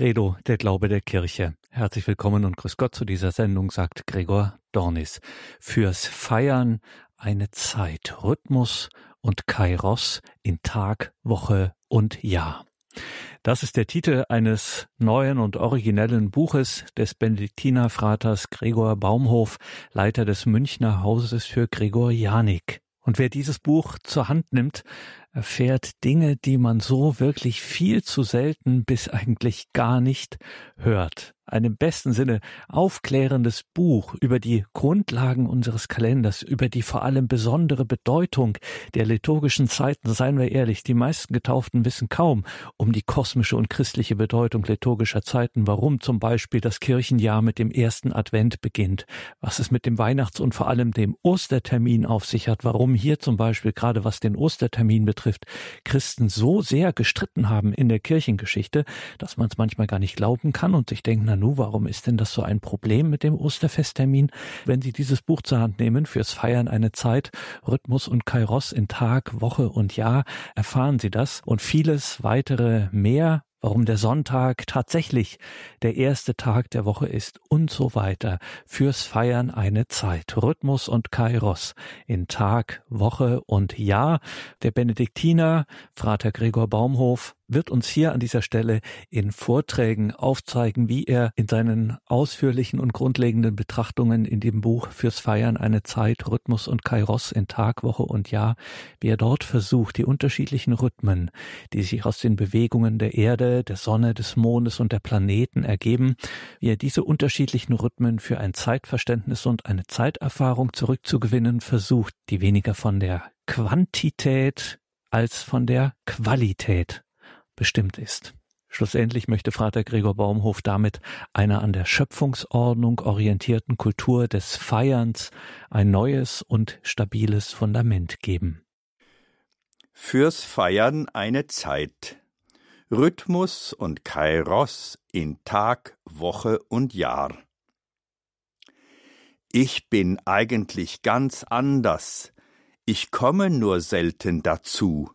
Credo, der Glaube der Kirche. Herzlich willkommen und grüß Gott zu dieser Sendung, sagt Gregor Dornis. Fürs Feiern eine Zeit, Rhythmus und Kairos in Tag, Woche und Jahr. Das ist der Titel eines neuen und originellen Buches des Benediktinerfraters Gregor Baumhof, Leiter des Münchner Hauses für Gregorianik. Und wer dieses Buch zur Hand nimmt, erfährt Dinge, die man so wirklich viel zu selten bis eigentlich gar nicht hört ein im besten Sinne aufklärendes Buch über die Grundlagen unseres Kalenders, über die vor allem besondere Bedeutung der liturgischen Zeiten. Seien wir ehrlich, die meisten Getauften wissen kaum um die kosmische und christliche Bedeutung liturgischer Zeiten, warum zum Beispiel das Kirchenjahr mit dem ersten Advent beginnt, was es mit dem Weihnachts- und vor allem dem Ostertermin auf sich hat, warum hier zum Beispiel gerade was den Ostertermin betrifft, Christen so sehr gestritten haben in der Kirchengeschichte, dass man es manchmal gar nicht glauben kann und sich denkt, na Nanu, warum ist denn das so ein Problem mit dem Osterfesttermin? Wenn Sie dieses Buch zur Hand nehmen, fürs Feiern eine Zeit, Rhythmus und Kairos in Tag, Woche und Jahr, erfahren Sie das und vieles weitere mehr warum der Sonntag tatsächlich der erste Tag der Woche ist und so weiter. Fürs Feiern eine Zeit. Rhythmus und Kairos in Tag, Woche und Jahr. Der Benediktiner, Frater Gregor Baumhof, wird uns hier an dieser Stelle in Vorträgen aufzeigen, wie er in seinen ausführlichen und grundlegenden Betrachtungen in dem Buch Fürs Feiern eine Zeit, Rhythmus und Kairos in Tag, Woche und Jahr, wie er dort versucht, die unterschiedlichen Rhythmen, die sich aus den Bewegungen der Erde, der Sonne, des Mondes und der Planeten ergeben, wie er diese unterschiedlichen Rhythmen für ein Zeitverständnis und eine Zeiterfahrung zurückzugewinnen versucht, die weniger von der Quantität als von der Qualität bestimmt ist. Schlussendlich möchte Vater Gregor Baumhof damit einer an der Schöpfungsordnung orientierten Kultur des Feierns ein neues und stabiles Fundament geben. Fürs Feiern eine Zeit. Rhythmus und Kairos in Tag, Woche und Jahr. Ich bin eigentlich ganz anders. Ich komme nur selten dazu.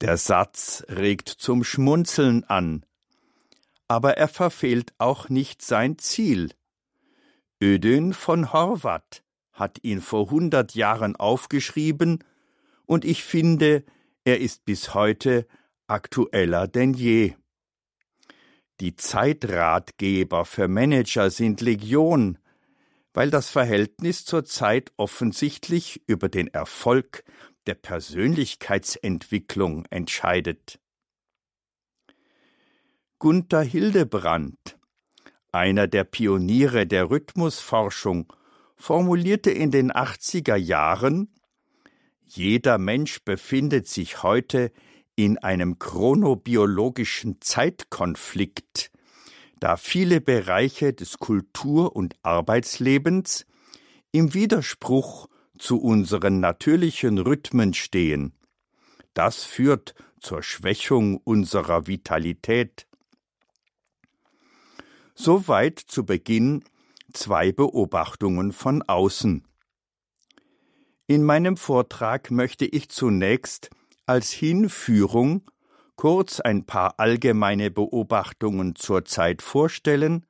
Der Satz regt zum Schmunzeln an, aber er verfehlt auch nicht sein Ziel. Ödön von Horvath hat ihn vor hundert Jahren aufgeschrieben, und ich finde, er ist bis heute aktueller denn je. Die Zeitratgeber für Manager sind Legion, weil das Verhältnis zur Zeit offensichtlich über den Erfolg der Persönlichkeitsentwicklung entscheidet. Gunther Hildebrand, einer der Pioniere der Rhythmusforschung, formulierte in den 80er Jahren Jeder Mensch befindet sich heute in einem chronobiologischen Zeitkonflikt, da viele Bereiche des Kultur- und Arbeitslebens im Widerspruch zu unseren natürlichen Rhythmen stehen. Das führt zur Schwächung unserer Vitalität. Soweit zu Beginn zwei Beobachtungen von außen. In meinem Vortrag möchte ich zunächst als Hinführung kurz ein paar allgemeine Beobachtungen zur Zeit vorstellen,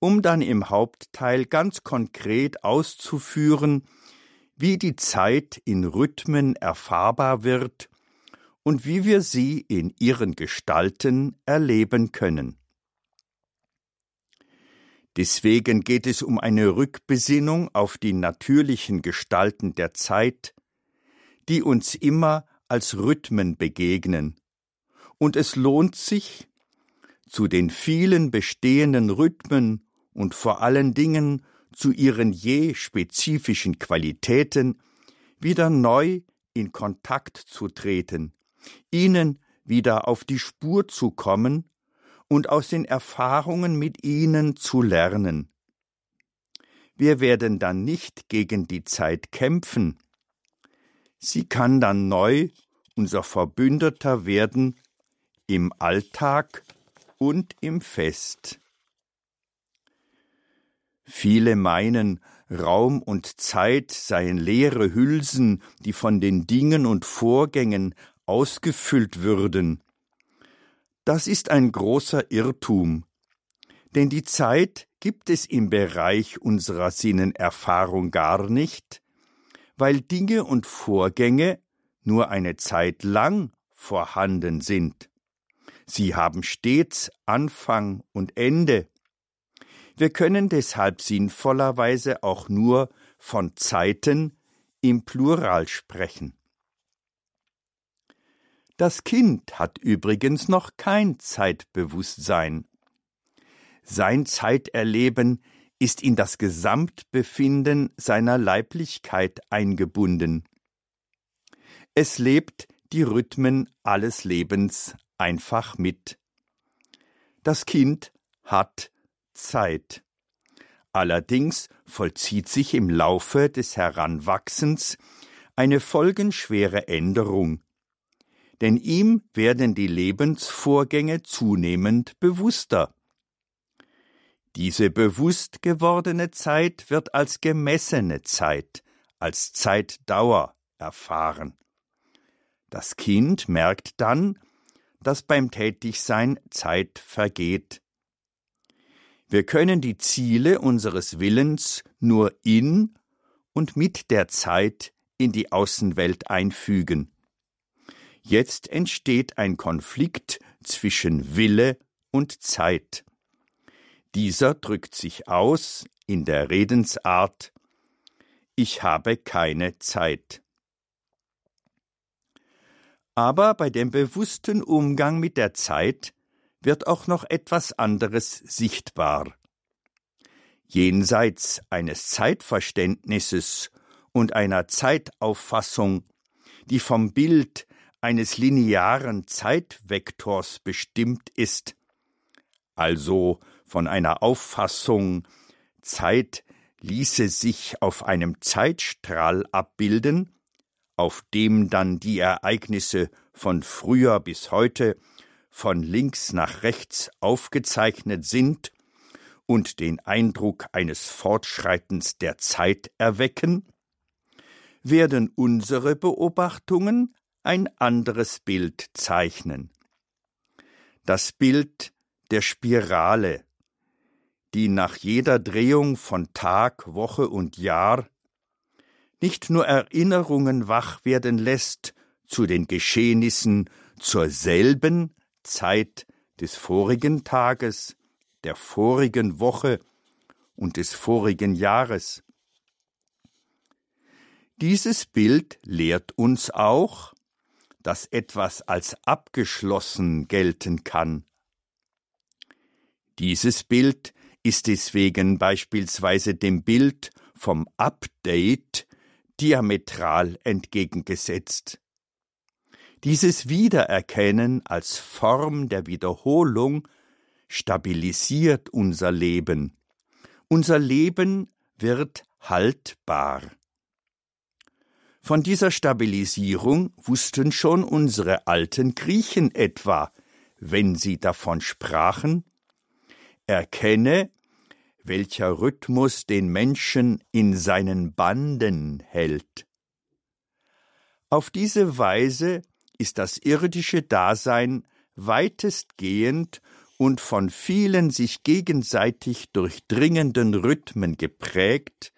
um dann im Hauptteil ganz konkret auszuführen, wie die Zeit in Rhythmen erfahrbar wird und wie wir sie in ihren Gestalten erleben können. Deswegen geht es um eine Rückbesinnung auf die natürlichen Gestalten der Zeit, die uns immer als Rhythmen begegnen. Und es lohnt sich, zu den vielen bestehenden Rhythmen und vor allen Dingen zu ihren je spezifischen Qualitäten wieder neu in Kontakt zu treten, ihnen wieder auf die Spur zu kommen und aus den Erfahrungen mit ihnen zu lernen. Wir werden dann nicht gegen die Zeit kämpfen. Sie kann dann neu unser Verbündeter werden im Alltag und im Fest. Viele meinen, Raum und Zeit seien leere Hülsen, die von den Dingen und Vorgängen ausgefüllt würden. Das ist ein großer Irrtum, denn die Zeit gibt es im Bereich unserer Sinnenerfahrung gar nicht, weil Dinge und Vorgänge nur eine Zeit lang vorhanden sind. Sie haben stets Anfang und Ende. Wir können deshalb sinnvollerweise auch nur von Zeiten im Plural sprechen. Das Kind hat übrigens noch kein Zeitbewusstsein. Sein Zeiterleben ist in das Gesamtbefinden seiner Leiblichkeit eingebunden. Es lebt die Rhythmen alles Lebens einfach mit. Das Kind hat Zeit. Allerdings vollzieht sich im Laufe des Heranwachsens eine folgenschwere Änderung, denn ihm werden die Lebensvorgänge zunehmend bewusster. Diese bewusst gewordene Zeit wird als gemessene Zeit, als Zeitdauer erfahren. Das Kind merkt dann, dass beim Tätigsein Zeit vergeht. Wir können die Ziele unseres Willens nur in und mit der Zeit in die Außenwelt einfügen. Jetzt entsteht ein Konflikt zwischen Wille und Zeit. Dieser drückt sich aus in der Redensart Ich habe keine Zeit. Aber bei dem bewussten Umgang mit der Zeit wird auch noch etwas anderes sichtbar. Jenseits eines Zeitverständnisses und einer Zeitauffassung, die vom Bild eines linearen Zeitvektors bestimmt ist, also von einer Auffassung, Zeit ließe sich auf einem Zeitstrahl abbilden, auf dem dann die Ereignisse von früher bis heute von links nach rechts aufgezeichnet sind und den Eindruck eines Fortschreitens der Zeit erwecken, werden unsere Beobachtungen ein anderes Bild zeichnen. Das Bild der Spirale, die nach jeder Drehung von Tag, Woche und Jahr nicht nur Erinnerungen wach werden lässt zu den Geschehnissen zur selben Zeit des vorigen Tages, der vorigen Woche und des vorigen Jahres. Dieses Bild lehrt uns auch, dass etwas als abgeschlossen gelten kann. Dieses Bild ist deswegen beispielsweise dem Bild vom Update diametral entgegengesetzt. Dieses Wiedererkennen als Form der Wiederholung stabilisiert unser Leben. Unser Leben wird haltbar. Von dieser Stabilisierung wussten schon unsere alten Griechen etwa, wenn sie davon sprachen, Erkenne, welcher Rhythmus den Menschen in seinen Banden hält. Auf diese Weise ist das irdische Dasein weitestgehend und von vielen sich gegenseitig durchdringenden Rhythmen geprägt,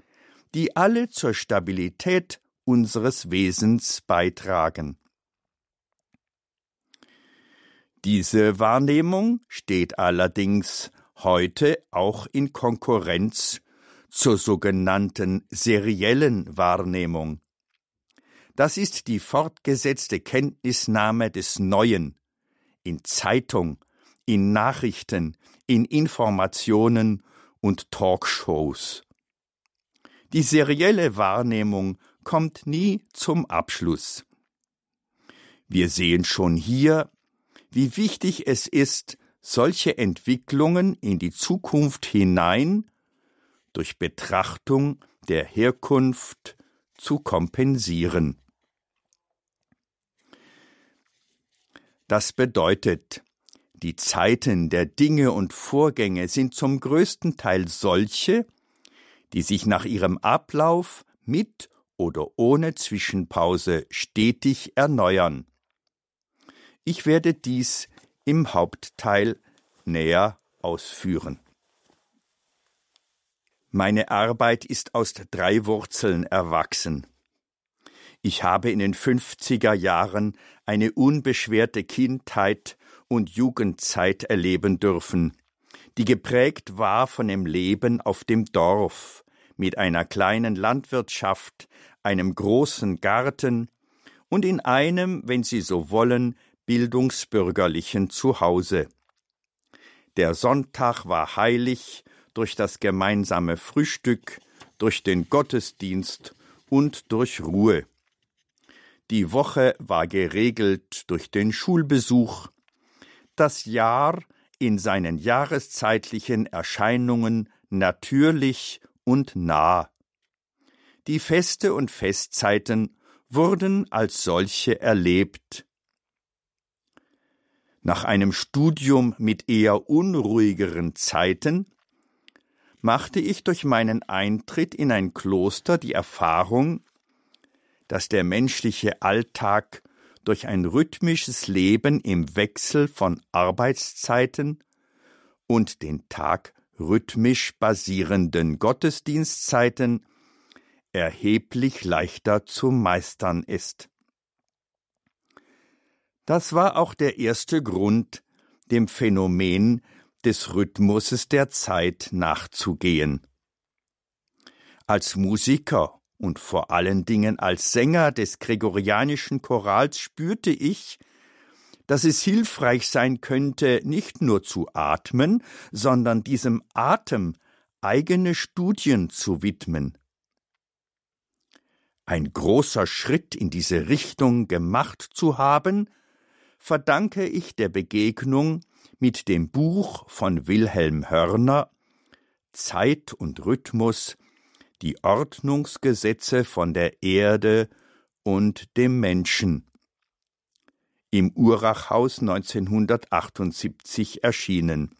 die alle zur Stabilität unseres Wesens beitragen. Diese Wahrnehmung steht allerdings heute auch in Konkurrenz zur sogenannten seriellen Wahrnehmung. Das ist die fortgesetzte Kenntnisnahme des Neuen in Zeitung, in Nachrichten, in Informationen und Talkshows. Die serielle Wahrnehmung kommt nie zum Abschluss. Wir sehen schon hier, wie wichtig es ist, solche Entwicklungen in die Zukunft hinein durch Betrachtung der Herkunft zu kompensieren. Das bedeutet, die Zeiten der Dinge und Vorgänge sind zum größten Teil solche, die sich nach ihrem Ablauf mit oder ohne Zwischenpause stetig erneuern. Ich werde dies im Hauptteil näher ausführen. Meine Arbeit ist aus drei Wurzeln erwachsen. Ich habe in den 50er Jahren eine unbeschwerte Kindheit und Jugendzeit erleben dürfen, die geprägt war von dem Leben auf dem Dorf, mit einer kleinen Landwirtschaft, einem großen Garten und in einem, wenn Sie so wollen, bildungsbürgerlichen Zuhause. Der Sonntag war heilig durch das gemeinsame Frühstück, durch den Gottesdienst und durch Ruhe. Die Woche war geregelt durch den Schulbesuch, das Jahr in seinen jahreszeitlichen Erscheinungen natürlich und nah. Die Feste und Festzeiten wurden als solche erlebt. Nach einem Studium mit eher unruhigeren Zeiten machte ich durch meinen Eintritt in ein Kloster die Erfahrung, dass der menschliche Alltag durch ein rhythmisches Leben im Wechsel von Arbeitszeiten und den Tag rhythmisch basierenden Gottesdienstzeiten erheblich leichter zu meistern ist. Das war auch der erste Grund, dem Phänomen des Rhythmuses der Zeit nachzugehen. Als Musiker und vor allen Dingen als Sänger des gregorianischen Chorals spürte ich, dass es hilfreich sein könnte, nicht nur zu atmen, sondern diesem Atem eigene Studien zu widmen. Ein großer Schritt in diese Richtung gemacht zu haben, verdanke ich der Begegnung mit dem Buch von Wilhelm Hörner Zeit und Rhythmus die Ordnungsgesetze von der Erde und dem Menschen. Im Urachhaus 1978 erschienen.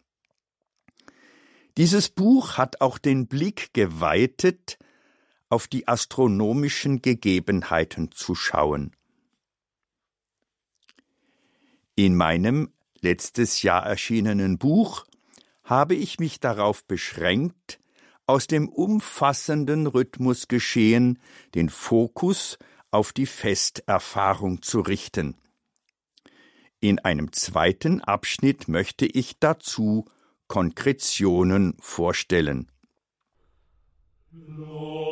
Dieses Buch hat auch den Blick geweitet, auf die astronomischen Gegebenheiten zu schauen. In meinem letztes Jahr erschienenen Buch habe ich mich darauf beschränkt, aus dem umfassenden Rhythmusgeschehen den Fokus auf die Festerfahrung zu richten. In einem zweiten Abschnitt möchte ich dazu Konkretionen vorstellen. Lord.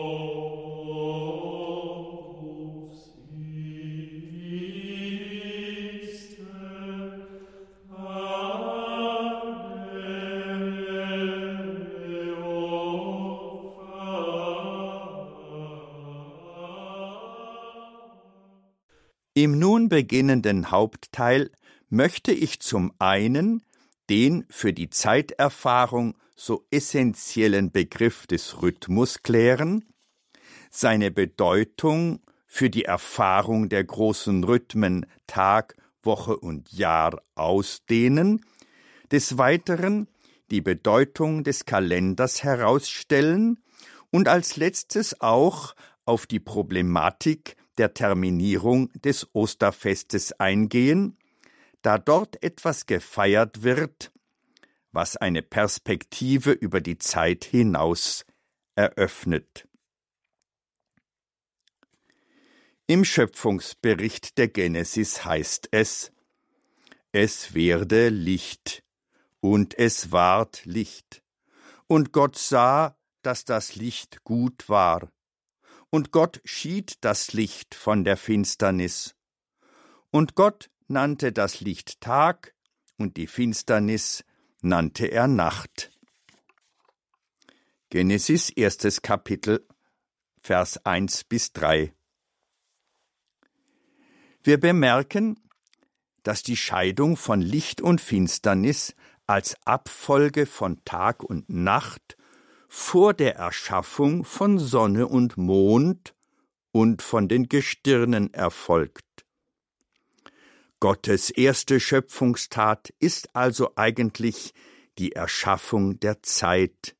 Im nun beginnenden Hauptteil möchte ich zum einen den für die Zeiterfahrung so essentiellen Begriff des Rhythmus klären, seine Bedeutung für die Erfahrung der großen Rhythmen Tag, Woche und Jahr ausdehnen, des Weiteren die Bedeutung des Kalenders herausstellen und als letztes auch auf die Problematik der Terminierung des Osterfestes eingehen, da dort etwas gefeiert wird, was eine Perspektive über die Zeit hinaus eröffnet. Im Schöpfungsbericht der Genesis heißt es Es werde Licht, und es ward Licht, und Gott sah, dass das Licht gut war, und Gott schied das Licht von der Finsternis. Und Gott nannte das Licht Tag, und die Finsternis nannte er Nacht. Genesis erstes Kapitel, Vers 1 bis 3. Wir bemerken, dass die Scheidung von Licht und Finsternis als Abfolge von Tag und Nacht vor der Erschaffung von Sonne und Mond und von den Gestirnen erfolgt. Gottes erste Schöpfungstat ist also eigentlich die Erschaffung der Zeit,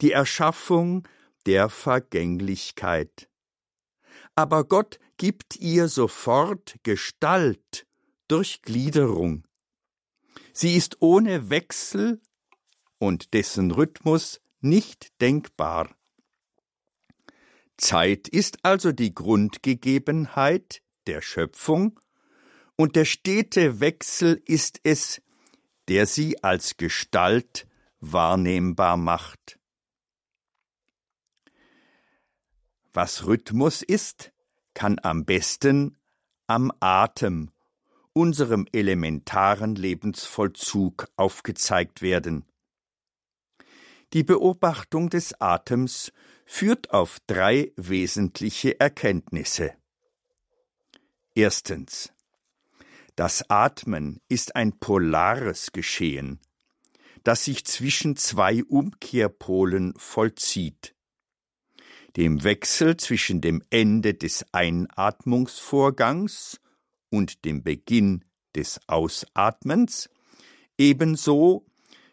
die Erschaffung der Vergänglichkeit. Aber Gott gibt ihr sofort Gestalt durch Gliederung. Sie ist ohne Wechsel und dessen Rhythmus nicht denkbar. Zeit ist also die Grundgegebenheit der Schöpfung, und der stete Wechsel ist es, der sie als Gestalt wahrnehmbar macht. Was Rhythmus ist, kann am besten am Atem, unserem elementaren Lebensvollzug, aufgezeigt werden. Die Beobachtung des Atems führt auf drei wesentliche Erkenntnisse. Erstens. Das Atmen ist ein polares Geschehen, das sich zwischen zwei Umkehrpolen vollzieht. Dem Wechsel zwischen dem Ende des Einatmungsvorgangs und dem Beginn des Ausatmens, ebenso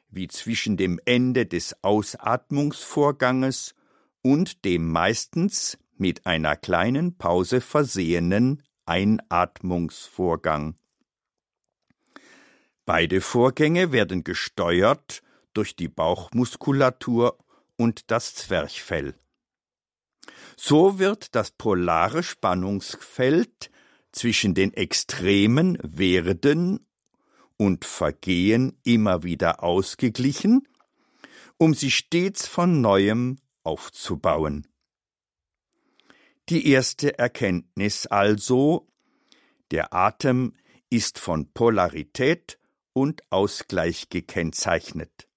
wie zwischen dem Ende des Ausatmungsvorganges und dem meistens mit einer kleinen Pause versehenen Einatmungsvorgang. Beide Vorgänge werden gesteuert durch die Bauchmuskulatur und das Zwerchfell. So wird das polare Spannungsfeld zwischen den Extremen werden und Vergehen immer wieder ausgeglichen, um sie stets von neuem aufzubauen. Die erste Erkenntnis also, der Atem ist von Polarität und Ausgleich gekennzeichnet.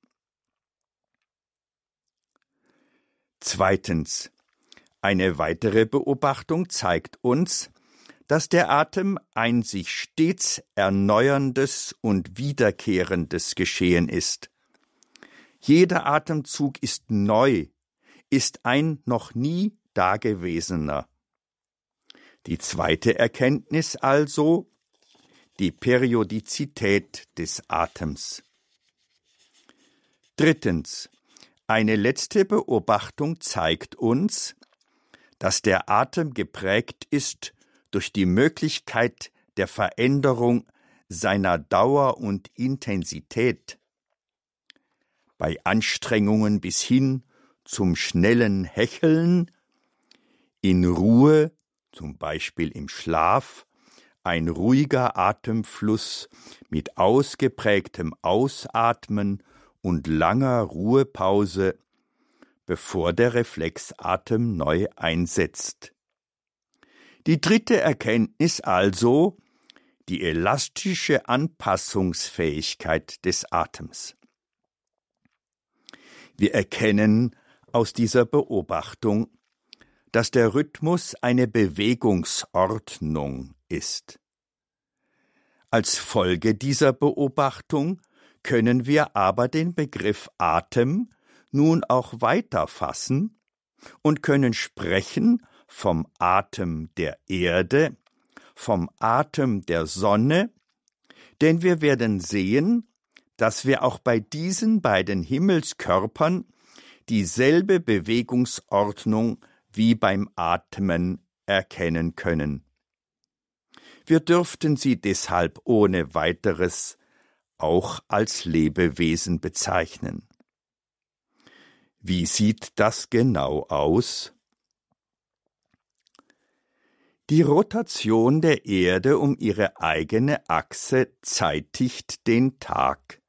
Zweitens. Eine weitere Beobachtung zeigt uns, dass der Atem ein sich stets erneuerndes und wiederkehrendes Geschehen ist. Jeder Atemzug ist neu, ist ein noch nie dagewesener. Die zweite Erkenntnis also, die Periodizität des Atems. Drittens. Eine letzte Beobachtung zeigt uns, dass der Atem geprägt ist durch die Möglichkeit der Veränderung seiner Dauer und Intensität. Bei Anstrengungen bis hin zum schnellen Hecheln, in Ruhe, zum Beispiel im Schlaf, ein ruhiger Atemfluss mit ausgeprägtem Ausatmen und langer Ruhepause, bevor der Reflexatem neu einsetzt. Die dritte Erkenntnis also die elastische Anpassungsfähigkeit des Atems. Wir erkennen aus dieser Beobachtung, dass der Rhythmus eine Bewegungsordnung ist. Als Folge dieser Beobachtung können wir aber den Begriff Atem nun auch weiter fassen und können sprechen vom Atem der Erde, vom Atem der Sonne, denn wir werden sehen, dass wir auch bei diesen beiden Himmelskörpern dieselbe Bewegungsordnung wie beim Atmen erkennen können. Wir dürften sie deshalb ohne weiteres auch als Lebewesen bezeichnen. Wie sieht das genau aus? Die Rotation der Erde um ihre eigene Achse zeitigt den Tag.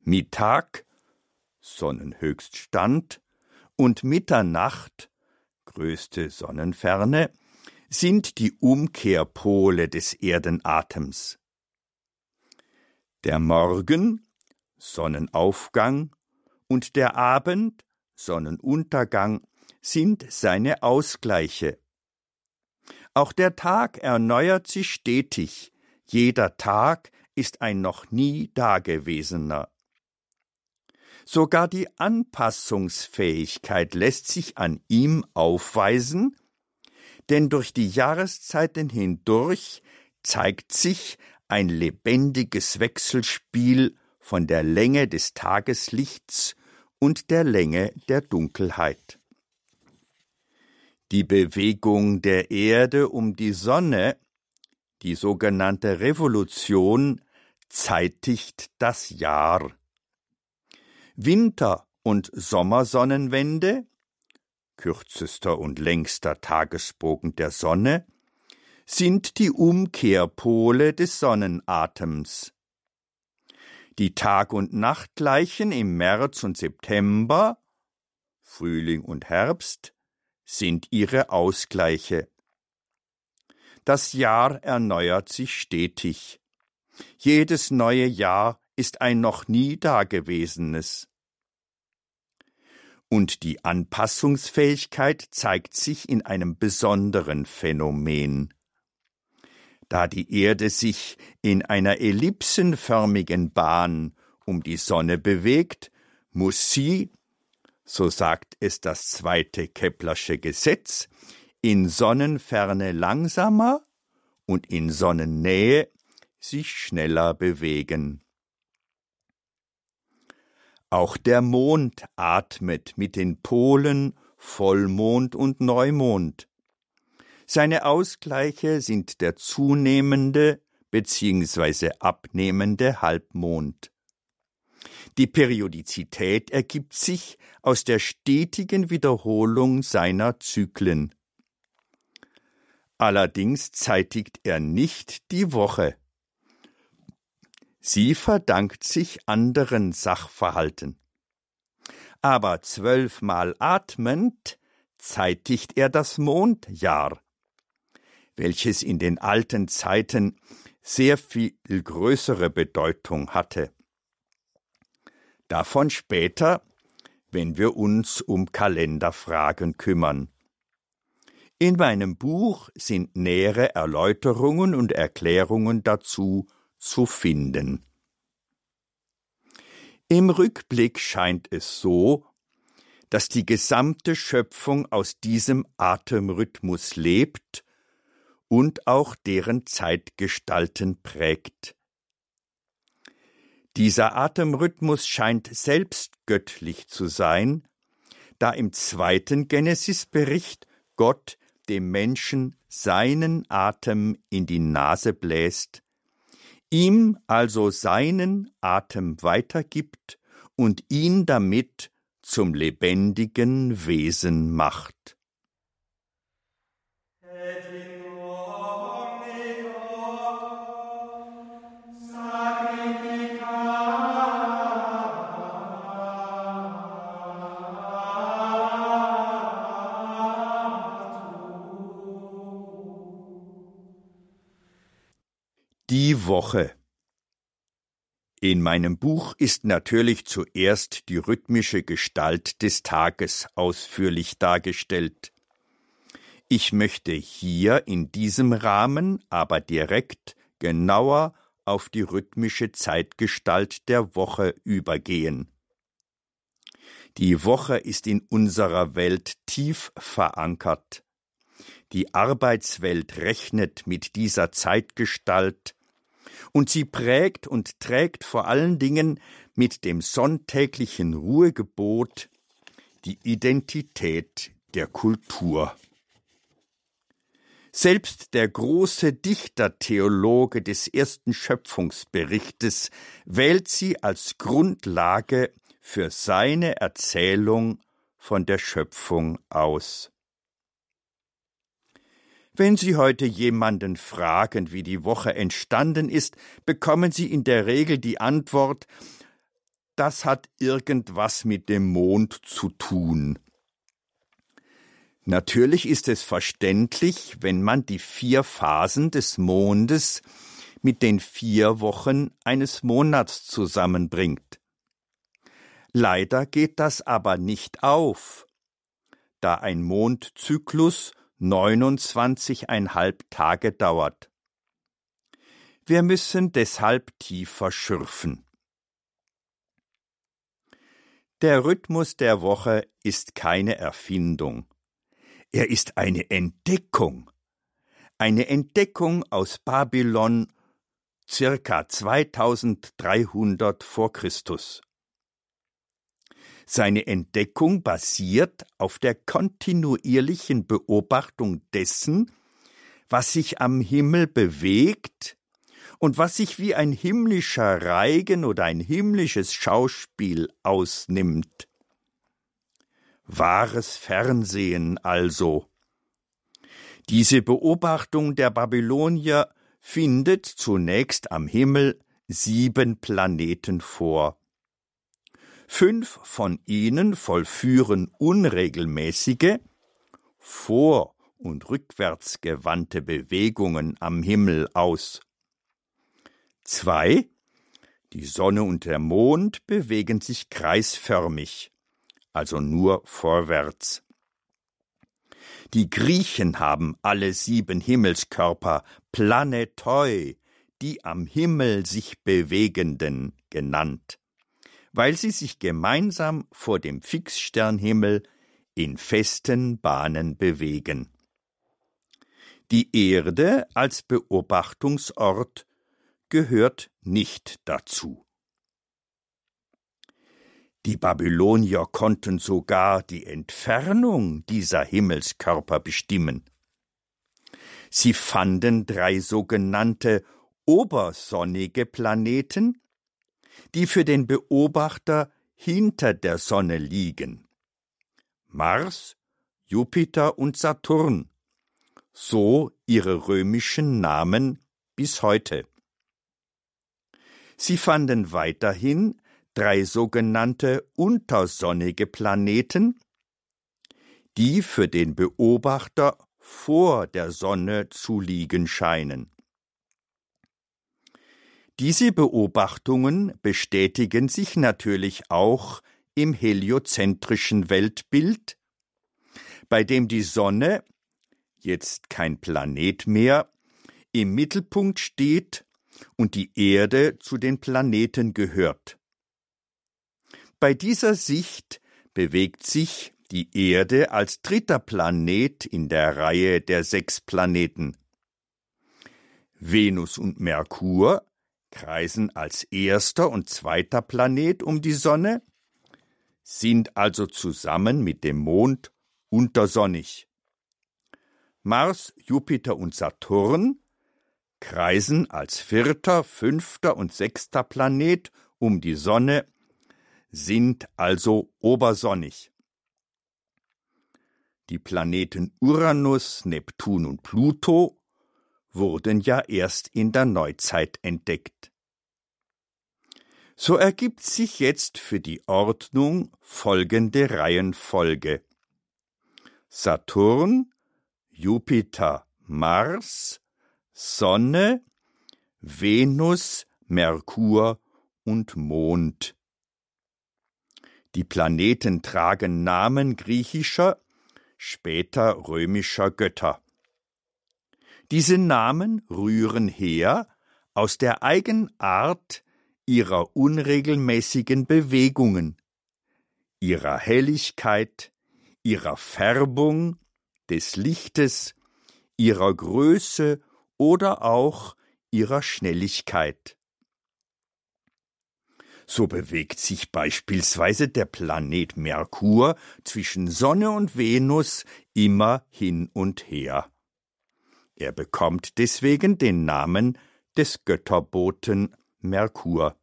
Mittag Sonnenhöchststand und Mitternacht größte Sonnenferne sind die Umkehrpole des Erdenatems. Der Morgen Sonnenaufgang und der Abend Sonnenuntergang sind seine Ausgleiche. Auch der Tag erneuert sich stetig, jeder Tag ist ein noch nie dagewesener. Sogar die Anpassungsfähigkeit lässt sich an ihm aufweisen, denn durch die Jahreszeiten hindurch zeigt sich ein lebendiges Wechselspiel von der Länge des Tageslichts und der Länge der Dunkelheit. Die Bewegung der Erde um die Sonne, die sogenannte Revolution, zeitigt das Jahr. Winter- und Sommersonnenwende, kürzester und längster Tagesbogen der Sonne, sind die Umkehrpole des Sonnenatems. Die Tag- und Nachtgleichen im März und September, Frühling und Herbst, sind ihre Ausgleiche. Das Jahr erneuert sich stetig. Jedes neue Jahr ist ein noch nie dagewesenes. Und die Anpassungsfähigkeit zeigt sich in einem besonderen Phänomen. Da die Erde sich in einer ellipsenförmigen Bahn um die Sonne bewegt, muss sie, so sagt es das zweite Keplersche Gesetz, in Sonnenferne langsamer und in Sonnennähe sich schneller bewegen. Auch der Mond atmet mit den Polen Vollmond und Neumond. Seine Ausgleiche sind der zunehmende bzw. abnehmende Halbmond. Die Periodizität ergibt sich aus der stetigen Wiederholung seiner Zyklen. Allerdings zeitigt er nicht die Woche. Sie verdankt sich anderen Sachverhalten. Aber zwölfmal atmend zeitigt er das Mondjahr, welches in den alten Zeiten sehr viel größere Bedeutung hatte. Davon später, wenn wir uns um Kalenderfragen kümmern. In meinem Buch sind nähere Erläuterungen und Erklärungen dazu zu finden. Im Rückblick scheint es so, dass die gesamte Schöpfung aus diesem Atemrhythmus lebt und auch deren Zeitgestalten prägt. Dieser Atemrhythmus scheint selbst göttlich zu sein, da im zweiten Genesisbericht Gott dem Menschen seinen Atem in die Nase bläst, ihm also seinen Atem weitergibt und ihn damit zum lebendigen Wesen macht. Die Woche In meinem Buch ist natürlich zuerst die rhythmische Gestalt des Tages ausführlich dargestellt. Ich möchte hier in diesem Rahmen aber direkt genauer auf die rhythmische Zeitgestalt der Woche übergehen. Die Woche ist in unserer Welt tief verankert. Die Arbeitswelt rechnet mit dieser Zeitgestalt und sie prägt und trägt vor allen Dingen mit dem sonntäglichen Ruhegebot die Identität der Kultur. Selbst der große Dichtertheologe des ersten Schöpfungsberichtes wählt sie als Grundlage für seine Erzählung von der Schöpfung aus. Wenn Sie heute jemanden fragen, wie die Woche entstanden ist, bekommen Sie in der Regel die Antwort, das hat irgendwas mit dem Mond zu tun. Natürlich ist es verständlich, wenn man die vier Phasen des Mondes mit den vier Wochen eines Monats zusammenbringt. Leider geht das aber nicht auf, da ein Mondzyklus 29,5 Tage dauert. Wir müssen deshalb tiefer schürfen. Der Rhythmus der Woche ist keine Erfindung. Er ist eine Entdeckung. Eine Entdeckung aus Babylon circa 2300 vor Christus. Seine Entdeckung basiert auf der kontinuierlichen Beobachtung dessen, was sich am Himmel bewegt und was sich wie ein himmlischer Reigen oder ein himmlisches Schauspiel ausnimmt. Wahres Fernsehen also. Diese Beobachtung der Babylonier findet zunächst am Himmel sieben Planeten vor. Fünf von ihnen vollführen unregelmäßige, vor- und rückwärts gewandte Bewegungen am Himmel aus. Zwei, die Sonne und der Mond, bewegen sich kreisförmig, also nur vorwärts. Die Griechen haben alle sieben Himmelskörper Planetoi, die am Himmel sich bewegenden, genannt, weil sie sich gemeinsam vor dem Fixsternhimmel in festen Bahnen bewegen. Die Erde als Beobachtungsort gehört nicht dazu. Die Babylonier konnten sogar die Entfernung dieser Himmelskörper bestimmen. Sie fanden drei sogenannte obersonnige Planeten, die für den Beobachter hinter der Sonne liegen. Mars, Jupiter und Saturn, so ihre römischen Namen bis heute. Sie fanden weiterhin drei sogenannte untersonnige Planeten, die für den Beobachter vor der Sonne zu liegen scheinen. Diese Beobachtungen bestätigen sich natürlich auch im heliozentrischen Weltbild, bei dem die Sonne, jetzt kein Planet mehr, im Mittelpunkt steht und die Erde zu den Planeten gehört. Bei dieser Sicht bewegt sich die Erde als dritter Planet in der Reihe der sechs Planeten. Venus und Merkur kreisen als erster und zweiter Planet um die Sonne, sind also zusammen mit dem Mond untersonnig. Mars, Jupiter und Saturn kreisen als vierter, fünfter und sechster Planet um die Sonne sind also obersonnig. Die Planeten Uranus, Neptun und Pluto wurden ja erst in der Neuzeit entdeckt. So ergibt sich jetzt für die Ordnung folgende Reihenfolge. Saturn, Jupiter, Mars, Sonne, Venus, Merkur und Mond. Die Planeten tragen Namen griechischer, später römischer Götter. Diese Namen rühren her aus der Eigenart ihrer unregelmäßigen Bewegungen, ihrer Helligkeit, ihrer Färbung des Lichtes, ihrer Größe oder auch ihrer Schnelligkeit. So bewegt sich beispielsweise der Planet Merkur zwischen Sonne und Venus immer hin und her. Er bekommt deswegen den Namen des Götterboten Merkur.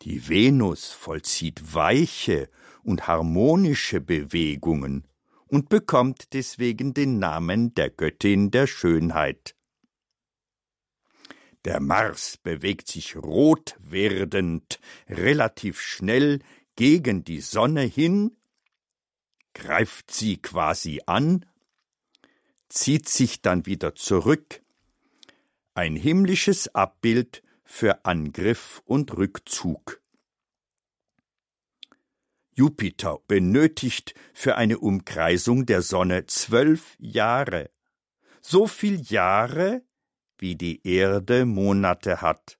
Die Venus vollzieht weiche und harmonische Bewegungen und bekommt deswegen den Namen der Göttin der Schönheit. Der Mars bewegt sich rot werdend, relativ schnell gegen die Sonne hin, greift sie quasi an, zieht sich dann wieder zurück, ein himmlisches Abbild für Angriff und Rückzug. Jupiter benötigt für eine Umkreisung der Sonne zwölf Jahre. So viel Jahre, wie die Erde Monate hat.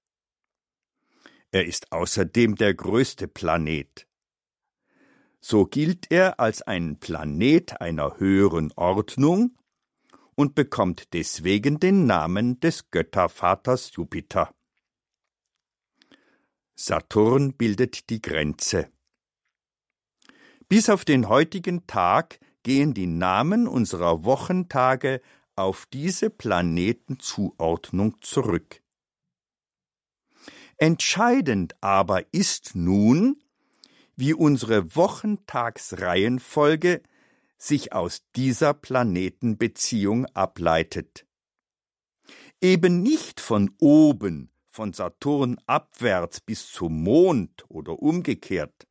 Er ist außerdem der größte Planet. So gilt er als ein Planet einer höheren Ordnung und bekommt deswegen den Namen des Göttervaters Jupiter. Saturn bildet die Grenze. Bis auf den heutigen Tag gehen die Namen unserer Wochentage auf diese Planetenzuordnung zurück. Entscheidend aber ist nun, wie unsere Wochentagsreihenfolge sich aus dieser Planetenbeziehung ableitet. Eben nicht von oben, von Saturn abwärts bis zum Mond oder umgekehrt,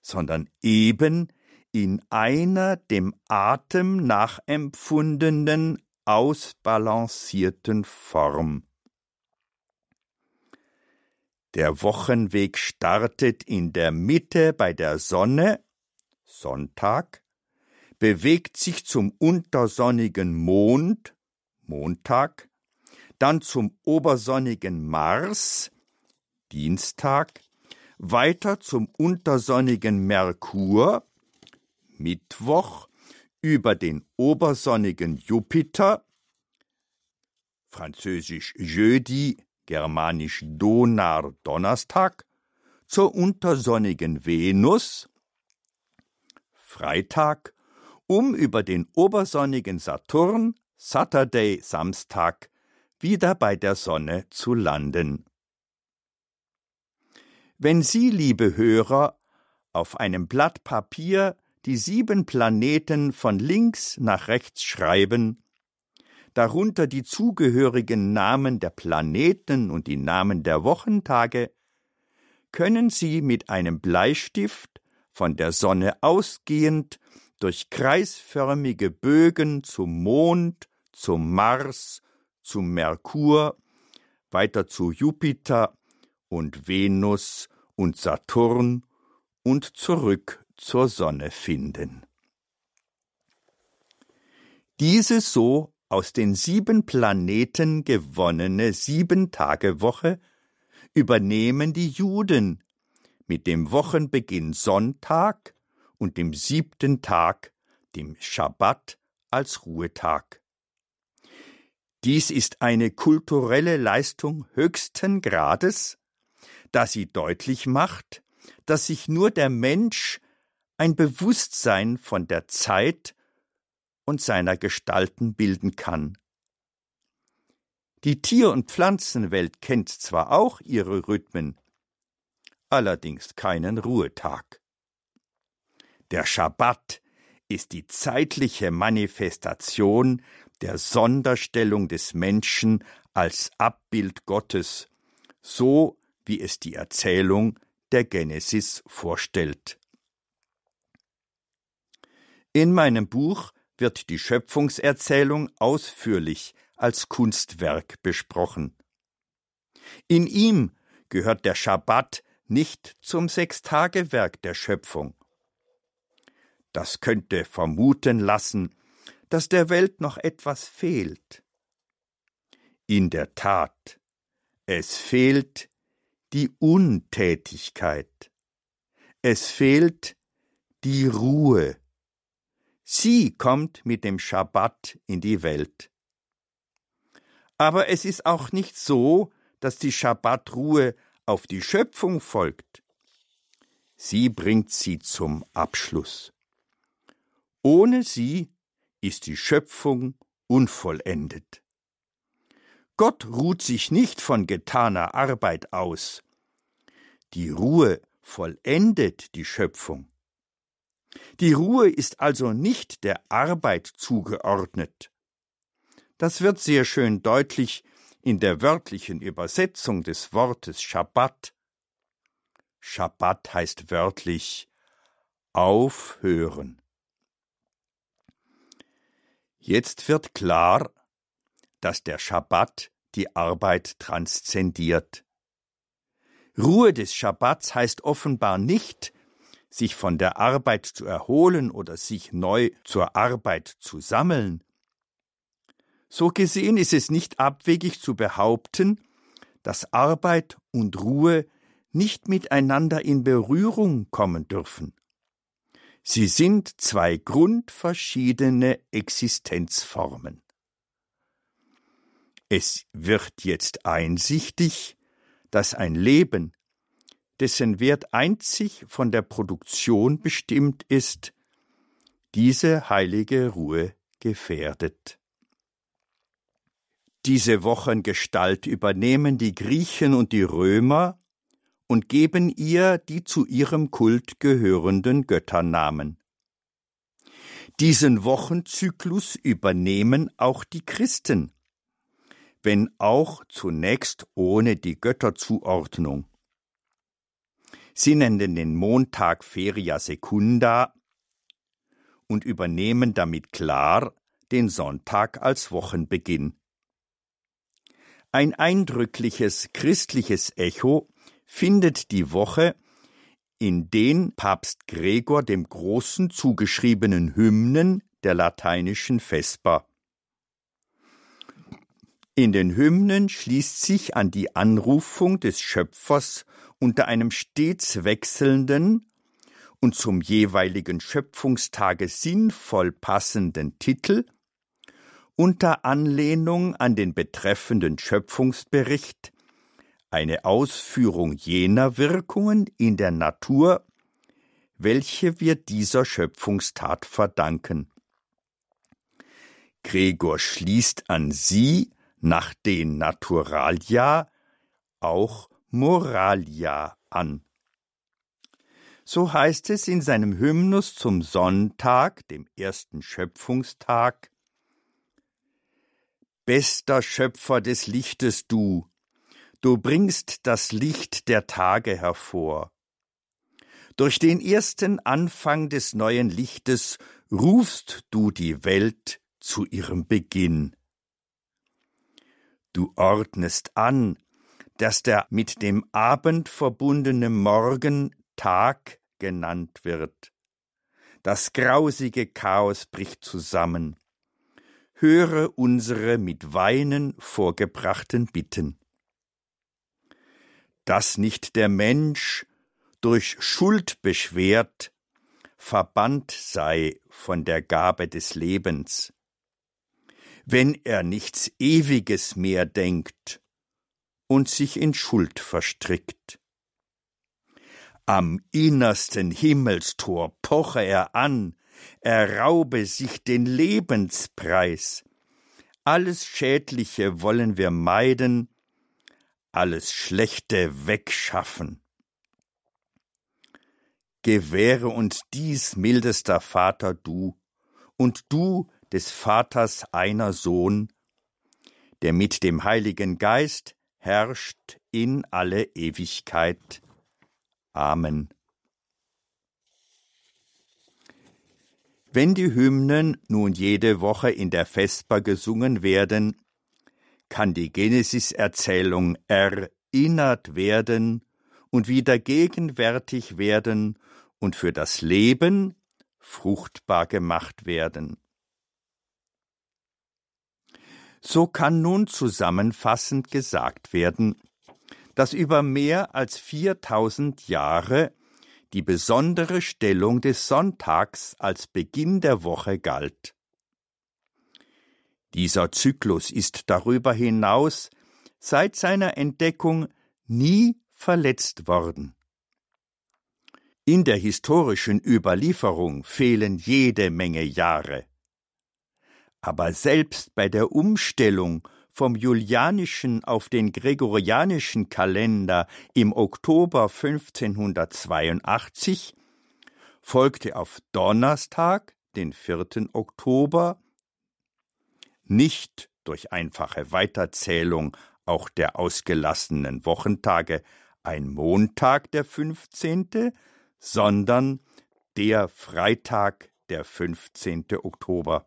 sondern eben in einer dem Atem nachempfundenen, ausbalancierten Form. Der Wochenweg startet in der Mitte bei der Sonne, Sonntag, bewegt sich zum untersonnigen Mond, Montag, dann zum obersonnigen Mars, Dienstag, weiter zum untersonnigen Merkur, Mittwoch, über den obersonnigen Jupiter, französisch Jeudi, germanisch Donar Donnerstag, zur untersonnigen Venus, Freitag, um über den obersonnigen Saturn, Saturday Samstag, wieder bei der Sonne zu landen. Wenn Sie, liebe Hörer, auf einem Blatt Papier die sieben Planeten von links nach rechts schreiben, darunter die zugehörigen Namen der Planeten und die Namen der Wochentage, können Sie mit einem Bleistift von der Sonne ausgehend durch kreisförmige Bögen zum Mond, zum Mars, zum Merkur, weiter zu Jupiter und Venus und Saturn und zurück zur Sonne finden. Diese so aus den sieben Planeten gewonnene Sieben-Tage-Woche übernehmen die Juden mit dem Wochenbeginn Sonntag und dem siebten Tag, dem Schabbat, als Ruhetag. Dies ist eine kulturelle Leistung höchsten Grades, da sie deutlich macht, dass sich nur der Mensch ein Bewusstsein von der Zeit und seiner Gestalten bilden kann. Die Tier- und Pflanzenwelt kennt zwar auch ihre Rhythmen, allerdings keinen Ruhetag. Der Schabbat ist die zeitliche Manifestation der Sonderstellung des Menschen als Abbild Gottes, so wie es die Erzählung der Genesis vorstellt. In meinem Buch wird die Schöpfungserzählung ausführlich als Kunstwerk besprochen. In ihm gehört der Schabbat nicht zum Sechstagewerk der Schöpfung. Das könnte vermuten lassen, dass der Welt noch etwas fehlt. In der Tat, es fehlt die Untätigkeit. Es fehlt die Ruhe. Sie kommt mit dem Schabbat in die Welt. Aber es ist auch nicht so, dass die Schabbatruhe auf die Schöpfung folgt. Sie bringt sie zum Abschluss. Ohne sie ist die Schöpfung unvollendet. Gott ruht sich nicht von getaner Arbeit aus. Die Ruhe vollendet die Schöpfung. Die Ruhe ist also nicht der Arbeit zugeordnet. Das wird sehr schön deutlich in der wörtlichen Übersetzung des Wortes Schabbat. Schabbat heißt wörtlich aufhören. Jetzt wird klar, dass der Schabbat die Arbeit transzendiert. Ruhe des Schabbats heißt offenbar nicht, sich von der Arbeit zu erholen oder sich neu zur Arbeit zu sammeln. So gesehen ist es nicht abwegig zu behaupten, dass Arbeit und Ruhe nicht miteinander in Berührung kommen dürfen. Sie sind zwei grundverschiedene Existenzformen. Es wird jetzt einsichtig, dass ein Leben, dessen Wert einzig von der Produktion bestimmt ist, diese heilige Ruhe gefährdet. Diese Wochengestalt übernehmen die Griechen und die Römer und geben ihr die zu ihrem Kult gehörenden Götternamen. Diesen Wochenzyklus übernehmen auch die Christen, wenn auch zunächst ohne die Götterzuordnung. Sie nennen den Montag Feria Secunda und übernehmen damit klar den Sonntag als Wochenbeginn. Ein eindrückliches christliches Echo findet die Woche in den Papst Gregor dem Großen zugeschriebenen Hymnen der lateinischen Vesper. In den Hymnen schließt sich an die Anrufung des Schöpfers unter einem stets wechselnden und zum jeweiligen Schöpfungstage sinnvoll passenden Titel unter Anlehnung an den betreffenden Schöpfungsbericht eine Ausführung jener Wirkungen in der Natur, welche wir dieser Schöpfungstat verdanken. Gregor schließt an sie nach den Naturalia auch Moralia an. So heißt es in seinem Hymnus zum Sonntag, dem ersten Schöpfungstag Bester Schöpfer des Lichtes du, du bringst das Licht der Tage hervor. Durch den ersten Anfang des neuen Lichtes rufst du die Welt zu ihrem Beginn. Du ordnest an, dass der mit dem Abend verbundene Morgen Tag genannt wird. Das grausige Chaos bricht zusammen. Höre unsere mit Weinen vorgebrachten Bitten dass nicht der Mensch durch Schuld beschwert verbannt sei von der Gabe des Lebens, wenn er nichts Ewiges mehr denkt und sich in Schuld verstrickt. Am innersten Himmelstor poche er an, er raube sich den Lebenspreis. Alles Schädliche wollen wir meiden, alles Schlechte wegschaffen. Gewähre uns dies, mildester Vater, du, und du des Vaters einer Sohn, der mit dem Heiligen Geist herrscht in alle Ewigkeit. Amen. Wenn die Hymnen nun jede Woche in der Vesper gesungen werden, kann die Genesis-Erzählung erinnert werden und wieder gegenwärtig werden und für das Leben fruchtbar gemacht werden. So kann nun zusammenfassend gesagt werden, dass über mehr als 4000 Jahre die besondere Stellung des Sonntags als Beginn der Woche galt. Dieser Zyklus ist darüber hinaus seit seiner Entdeckung nie verletzt worden. In der historischen Überlieferung fehlen jede Menge Jahre. Aber selbst bei der Umstellung vom julianischen auf den gregorianischen Kalender im Oktober 1582 folgte auf Donnerstag, den 4. Oktober, nicht durch einfache Weiterzählung auch der ausgelassenen Wochentage ein Montag der 15., sondern der Freitag der 15. Oktober.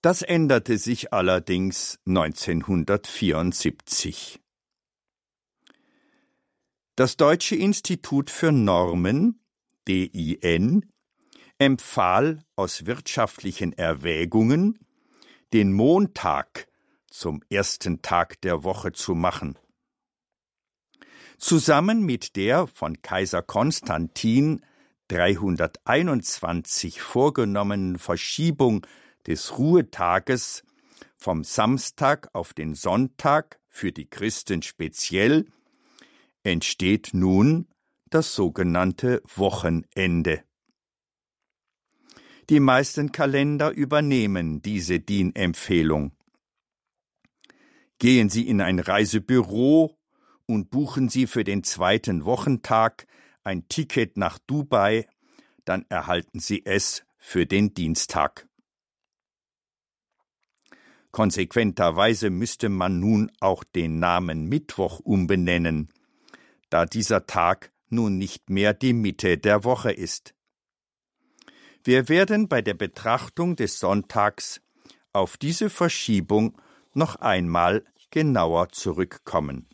Das änderte sich allerdings 1974. Das Deutsche Institut für Normen DIN empfahl aus wirtschaftlichen Erwägungen, den Montag zum ersten Tag der Woche zu machen. Zusammen mit der von Kaiser Konstantin 321 vorgenommenen Verschiebung des Ruhetages vom Samstag auf den Sonntag für die Christen speziell entsteht nun das sogenannte Wochenende. Die meisten Kalender übernehmen diese DIN-Empfehlung. Gehen Sie in ein Reisebüro und buchen Sie für den zweiten Wochentag ein Ticket nach Dubai, dann erhalten Sie es für den Dienstag. Konsequenterweise müsste man nun auch den Namen Mittwoch umbenennen, da dieser Tag nun nicht mehr die Mitte der Woche ist. Wir werden bei der Betrachtung des Sonntags auf diese Verschiebung noch einmal genauer zurückkommen.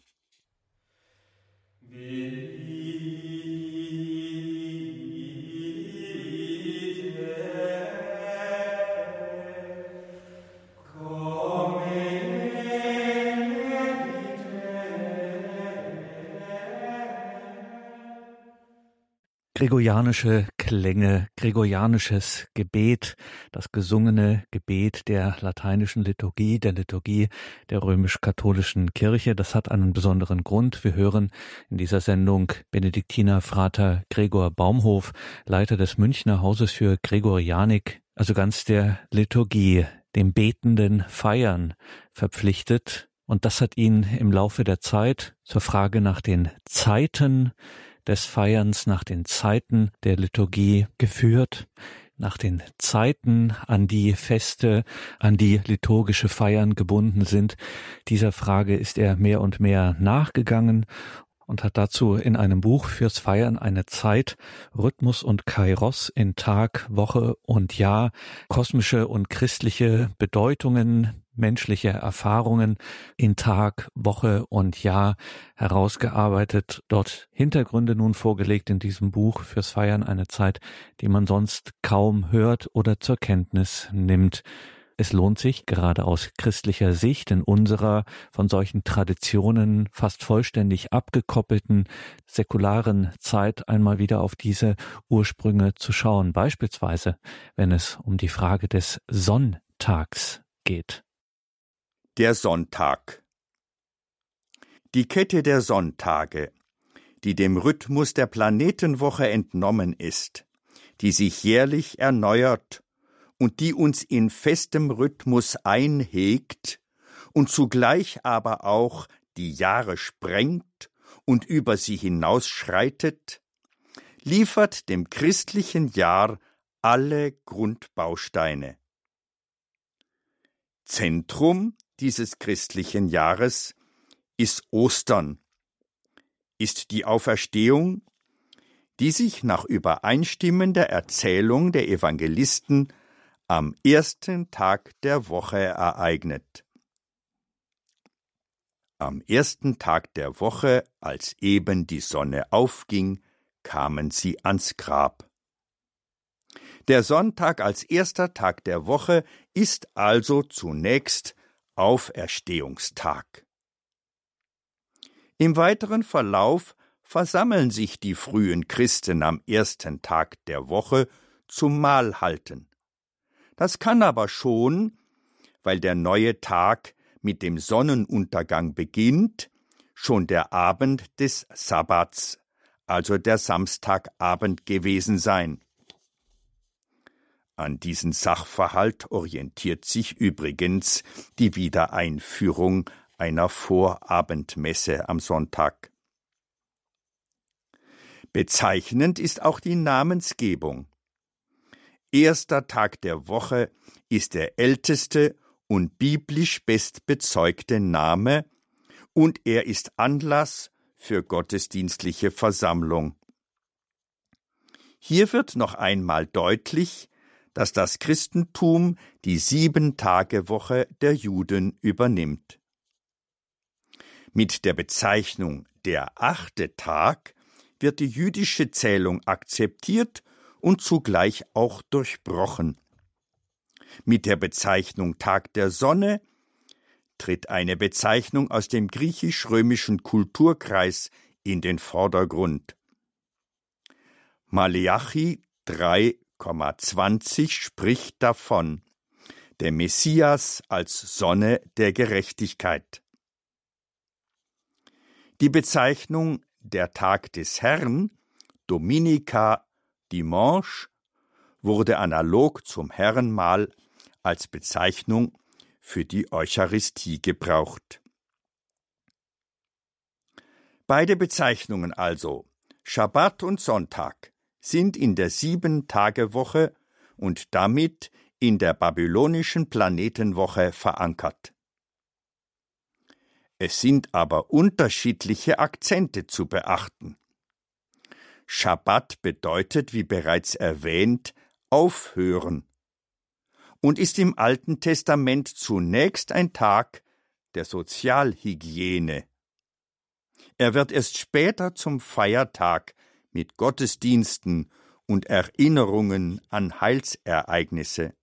Gregorianische Klänge, gregorianisches Gebet, das gesungene Gebet der lateinischen Liturgie, der Liturgie der römisch-katholischen Kirche, das hat einen besonderen Grund. Wir hören in dieser Sendung Benediktiner Frater Gregor Baumhof, Leiter des Münchner Hauses für Gregorianik, also ganz der Liturgie, dem betenden Feiern verpflichtet. Und das hat ihn im Laufe der Zeit zur Frage nach den Zeiten des Feierns nach den Zeiten der Liturgie geführt, nach den Zeiten, an die Feste, an die liturgische Feiern gebunden sind. Dieser Frage ist er mehr und mehr nachgegangen und hat dazu in einem Buch fürs Feiern eine Zeit, Rhythmus und Kairos in Tag, Woche und Jahr, kosmische und christliche Bedeutungen menschliche Erfahrungen in Tag, Woche und Jahr herausgearbeitet, dort Hintergründe nun vorgelegt in diesem Buch fürs Feiern eine Zeit, die man sonst kaum hört oder zur Kenntnis nimmt. Es lohnt sich, gerade aus christlicher Sicht, in unserer von solchen Traditionen fast vollständig abgekoppelten säkularen Zeit einmal wieder auf diese Ursprünge zu schauen, beispielsweise wenn es um die Frage des Sonntags geht. Der Sonntag Die Kette der Sonntage, die dem Rhythmus der Planetenwoche entnommen ist, die sich jährlich erneuert und die uns in festem Rhythmus einhegt und zugleich aber auch die Jahre sprengt und über sie hinausschreitet, liefert dem christlichen Jahr alle Grundbausteine. Zentrum dieses christlichen Jahres ist Ostern, ist die Auferstehung, die sich nach übereinstimmender Erzählung der Evangelisten am ersten Tag der Woche ereignet. Am ersten Tag der Woche, als eben die Sonne aufging, kamen sie ans Grab. Der Sonntag als erster Tag der Woche ist also zunächst Auferstehungstag. Im weiteren Verlauf versammeln sich die frühen Christen am ersten Tag der Woche zum Mahlhalten. Das kann aber schon, weil der neue Tag mit dem Sonnenuntergang beginnt, schon der Abend des Sabbats, also der Samstagabend gewesen sein. An diesen Sachverhalt orientiert sich übrigens die Wiedereinführung einer Vorabendmesse am Sonntag. Bezeichnend ist auch die Namensgebung. Erster Tag der Woche ist der älteste und biblisch bestbezeugte Name und er ist Anlass für gottesdienstliche Versammlung. Hier wird noch einmal deutlich, dass das Christentum die Sieben-Tage-Woche der Juden übernimmt. Mit der Bezeichnung der achte Tag wird die jüdische Zählung akzeptiert und zugleich auch durchbrochen. Mit der Bezeichnung Tag der Sonne tritt eine Bezeichnung aus dem griechisch-römischen Kulturkreis in den Vordergrund. Maleachi 3, 20 spricht davon, der Messias als Sonne der Gerechtigkeit. Die Bezeichnung der Tag des Herrn, Dominica Dimanche, wurde analog zum Herrenmahl als Bezeichnung für die Eucharistie gebraucht. Beide Bezeichnungen also, Schabbat und Sonntag, sind in der Sieben-Tage-Woche und damit in der babylonischen Planetenwoche verankert. Es sind aber unterschiedliche Akzente zu beachten. Schabbat bedeutet, wie bereits erwähnt, aufhören und ist im Alten Testament zunächst ein Tag der Sozialhygiene. Er wird erst später zum Feiertag mit Gottesdiensten und Erinnerungen an Heilsereignisse.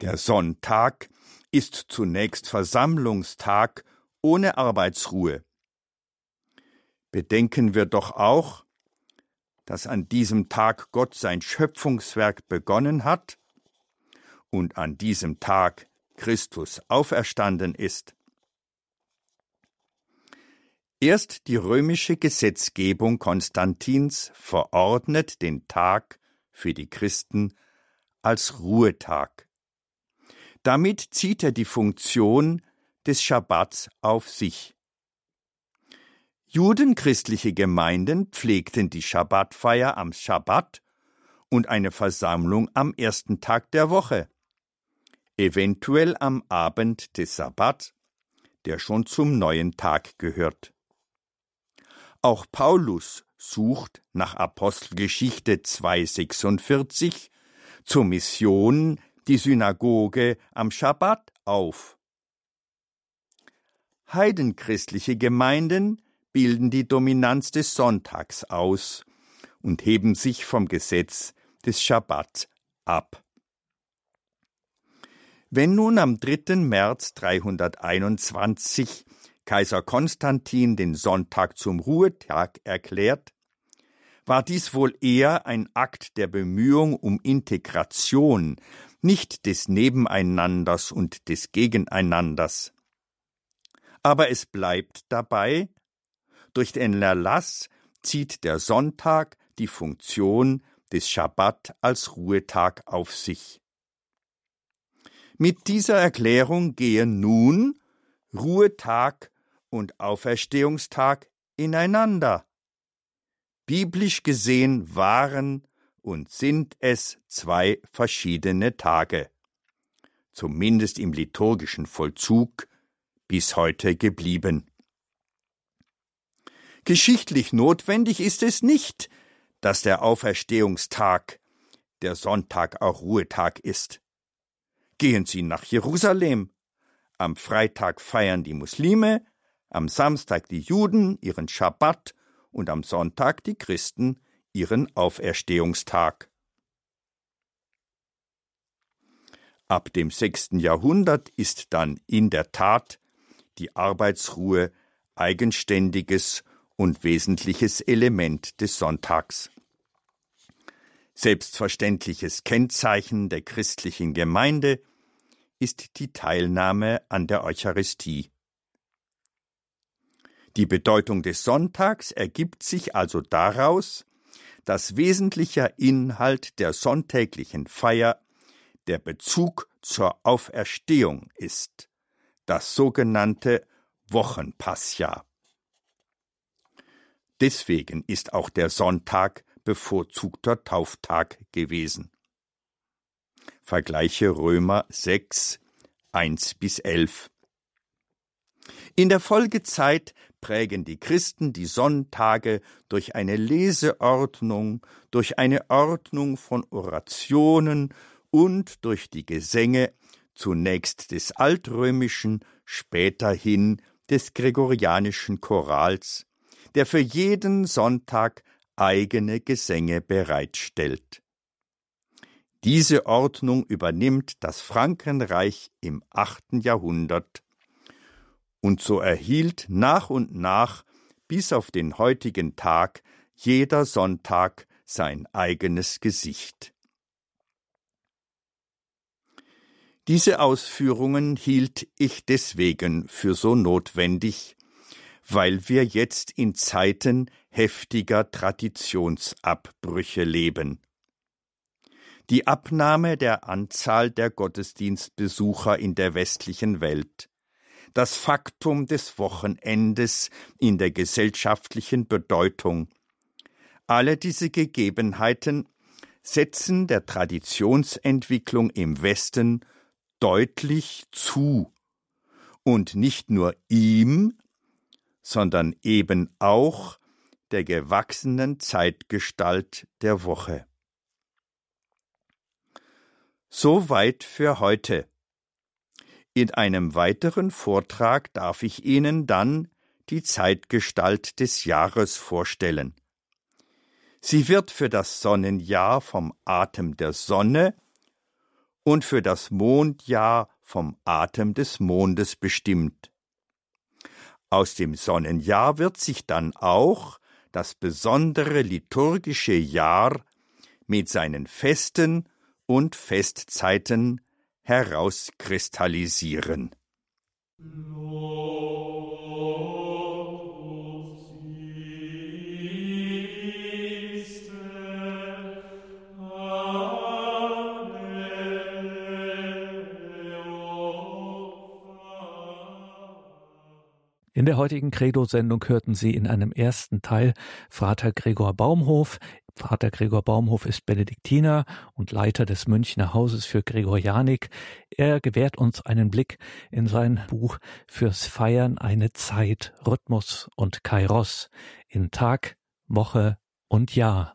Der Sonntag ist zunächst Versammlungstag ohne Arbeitsruhe. Bedenken wir doch auch, dass an diesem Tag Gott sein Schöpfungswerk begonnen hat und an diesem Tag Christus auferstanden ist. Erst die römische Gesetzgebung Konstantins verordnet den Tag für die Christen als Ruhetag. Damit zieht er die Funktion des Schabbats auf sich. Judenchristliche Gemeinden pflegten die Schabbatfeier am Schabbat und eine Versammlung am ersten Tag der Woche, eventuell am Abend des Sabbat, der schon zum neuen Tag gehört. Auch Paulus sucht nach Apostelgeschichte 2,46 zur Mission die Synagoge am Schabbat auf. Heidenchristliche Gemeinden bilden die Dominanz des Sonntags aus und heben sich vom Gesetz des Schabbat ab. Wenn nun am 3. März 321 Kaiser Konstantin den Sonntag zum Ruhetag erklärt, war dies wohl eher ein Akt der Bemühung um Integration, nicht des Nebeneinanders und des Gegeneinanders. Aber es bleibt dabei, durch den Erlass zieht der Sonntag die Funktion des Schabbat als Ruhetag auf sich. Mit dieser Erklärung gehen nun Ruhetag und Auferstehungstag ineinander. Biblisch gesehen waren und sind es zwei verschiedene Tage, zumindest im liturgischen Vollzug bis heute geblieben. Geschichtlich notwendig ist es nicht, dass der Auferstehungstag der Sonntag auch Ruhetag ist. Gehen Sie nach Jerusalem. Am Freitag feiern die Muslime, am Samstag die Juden ihren Schabbat und am Sonntag die Christen ihren Auferstehungstag. Ab dem sechsten Jahrhundert ist dann in der Tat die Arbeitsruhe eigenständiges und wesentliches Element des Sonntags. Selbstverständliches Kennzeichen der christlichen Gemeinde ist die Teilnahme an der Eucharistie. Die Bedeutung des Sonntags ergibt sich also daraus, dass wesentlicher Inhalt der sonntäglichen Feier der Bezug zur Auferstehung ist, das sogenannte Wochenpassja. Deswegen ist auch der Sonntag bevorzugter Tauftag gewesen. Vergleiche Römer 6, 1 bis 11. In der Folgezeit prägen die Christen die Sonntage durch eine Leseordnung, durch eine Ordnung von Orationen und durch die Gesänge zunächst des altrömischen, späterhin des gregorianischen Chorals, der für jeden Sonntag eigene Gesänge bereitstellt. Diese Ordnung übernimmt das Frankenreich im achten Jahrhundert, und so erhielt nach und nach bis auf den heutigen Tag jeder Sonntag sein eigenes Gesicht. Diese Ausführungen hielt ich deswegen für so notwendig, weil wir jetzt in Zeiten heftiger Traditionsabbrüche leben. die Abnahme der Anzahl der Gottesdienstbesucher in der westlichen Welt, das Faktum des Wochenendes in der gesellschaftlichen Bedeutung. Alle diese Gegebenheiten setzen der Traditionsentwicklung im Westen deutlich zu und nicht nur ihm, sondern eben auch der gewachsenen Zeitgestalt der Woche. Soweit für heute. In einem weiteren Vortrag darf ich Ihnen dann die Zeitgestalt des Jahres vorstellen. Sie wird für das Sonnenjahr vom Atem der Sonne und für das Mondjahr vom Atem des Mondes bestimmt. Aus dem Sonnenjahr wird sich dann auch das besondere liturgische Jahr mit seinen Festen und Festzeiten herauskristallisieren. In der heutigen Credo-Sendung hörten Sie in einem ersten Teil Vater Gregor Baumhof. Vater Gregor Baumhof ist Benediktiner und Leiter des Münchner Hauses für Gregorianik. Er gewährt uns einen Blick in sein Buch Fürs Feiern eine Zeit, Rhythmus und Kairos in Tag, Woche und Jahr.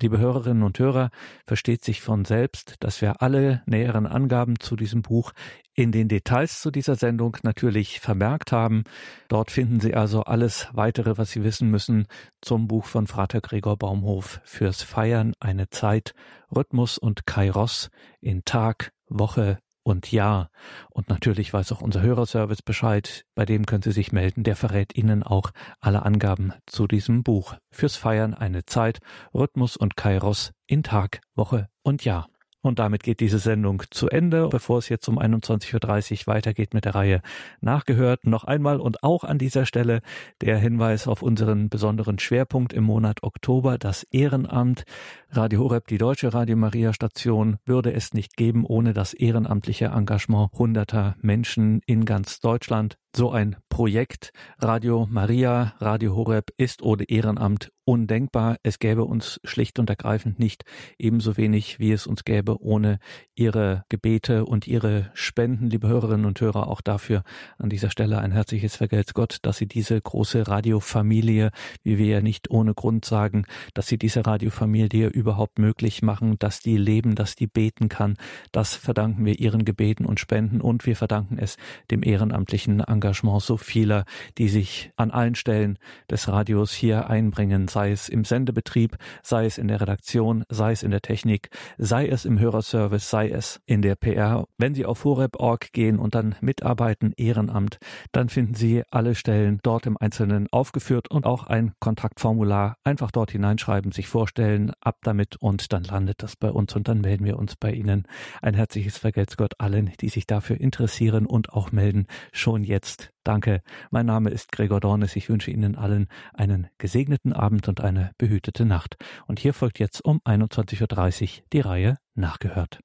Liebe Hörerinnen und Hörer, versteht sich von selbst, dass wir alle näheren Angaben zu diesem Buch in den Details zu dieser Sendung natürlich vermerkt haben. Dort finden Sie also alles weitere, was Sie wissen müssen zum Buch von Frater Gregor Baumhof fürs Feiern eine Zeit, Rhythmus und Kairos in Tag, Woche, und Jahr. Und natürlich weiß auch unser Hörerservice Bescheid. Bei dem können Sie sich melden. Der verrät Ihnen auch alle Angaben zu diesem Buch. Fürs Feiern eine Zeit, Rhythmus und Kairos in Tag, Woche und Jahr. Und damit geht diese Sendung zu Ende. Bevor es jetzt um 21.30 Uhr weitergeht mit der Reihe Nachgehört, noch einmal und auch an dieser Stelle der Hinweis auf unseren besonderen Schwerpunkt im Monat Oktober, das Ehrenamt. Radio Horeb, die deutsche Radio Maria Station, würde es nicht geben ohne das ehrenamtliche Engagement hunderter Menschen in ganz Deutschland. So ein Projekt Radio Maria, Radio Horeb ist ohne Ehrenamt undenkbar. Es gäbe uns schlicht und ergreifend nicht ebenso wenig, wie es uns gäbe ohne Ihre Gebete und Ihre Spenden, liebe Hörerinnen und Hörer. Auch dafür an dieser Stelle ein herzliches Vergelt's Gott, dass Sie diese große Radiofamilie, wie wir ja nicht ohne Grund sagen, dass Sie diese Radiofamilie überhaupt möglich machen, dass die leben, dass die beten kann. Das verdanken wir Ihren Gebeten und Spenden und wir verdanken es dem ehrenamtlichen Engagement so vieler, die sich an allen Stellen des Radios hier einbringen, sei es im Sendebetrieb, sei es in der Redaktion, sei es in der Technik, sei es im Hörerservice, sei es in der PR. Wenn Sie auf horeb.org gehen und dann mitarbeiten, Ehrenamt, dann finden Sie alle Stellen dort im Einzelnen aufgeführt und auch ein Kontaktformular. Einfach dort hineinschreiben, sich vorstellen, ab damit und dann landet das bei uns und dann melden wir uns bei Ihnen. Ein herzliches Vergelt's Gott allen, die sich dafür interessieren und auch melden, schon jetzt. Danke. Mein Name ist Gregor Dornes. Ich wünsche Ihnen allen einen gesegneten Abend und eine behütete Nacht. Und hier folgt jetzt um 21.30 Uhr die Reihe Nachgehört.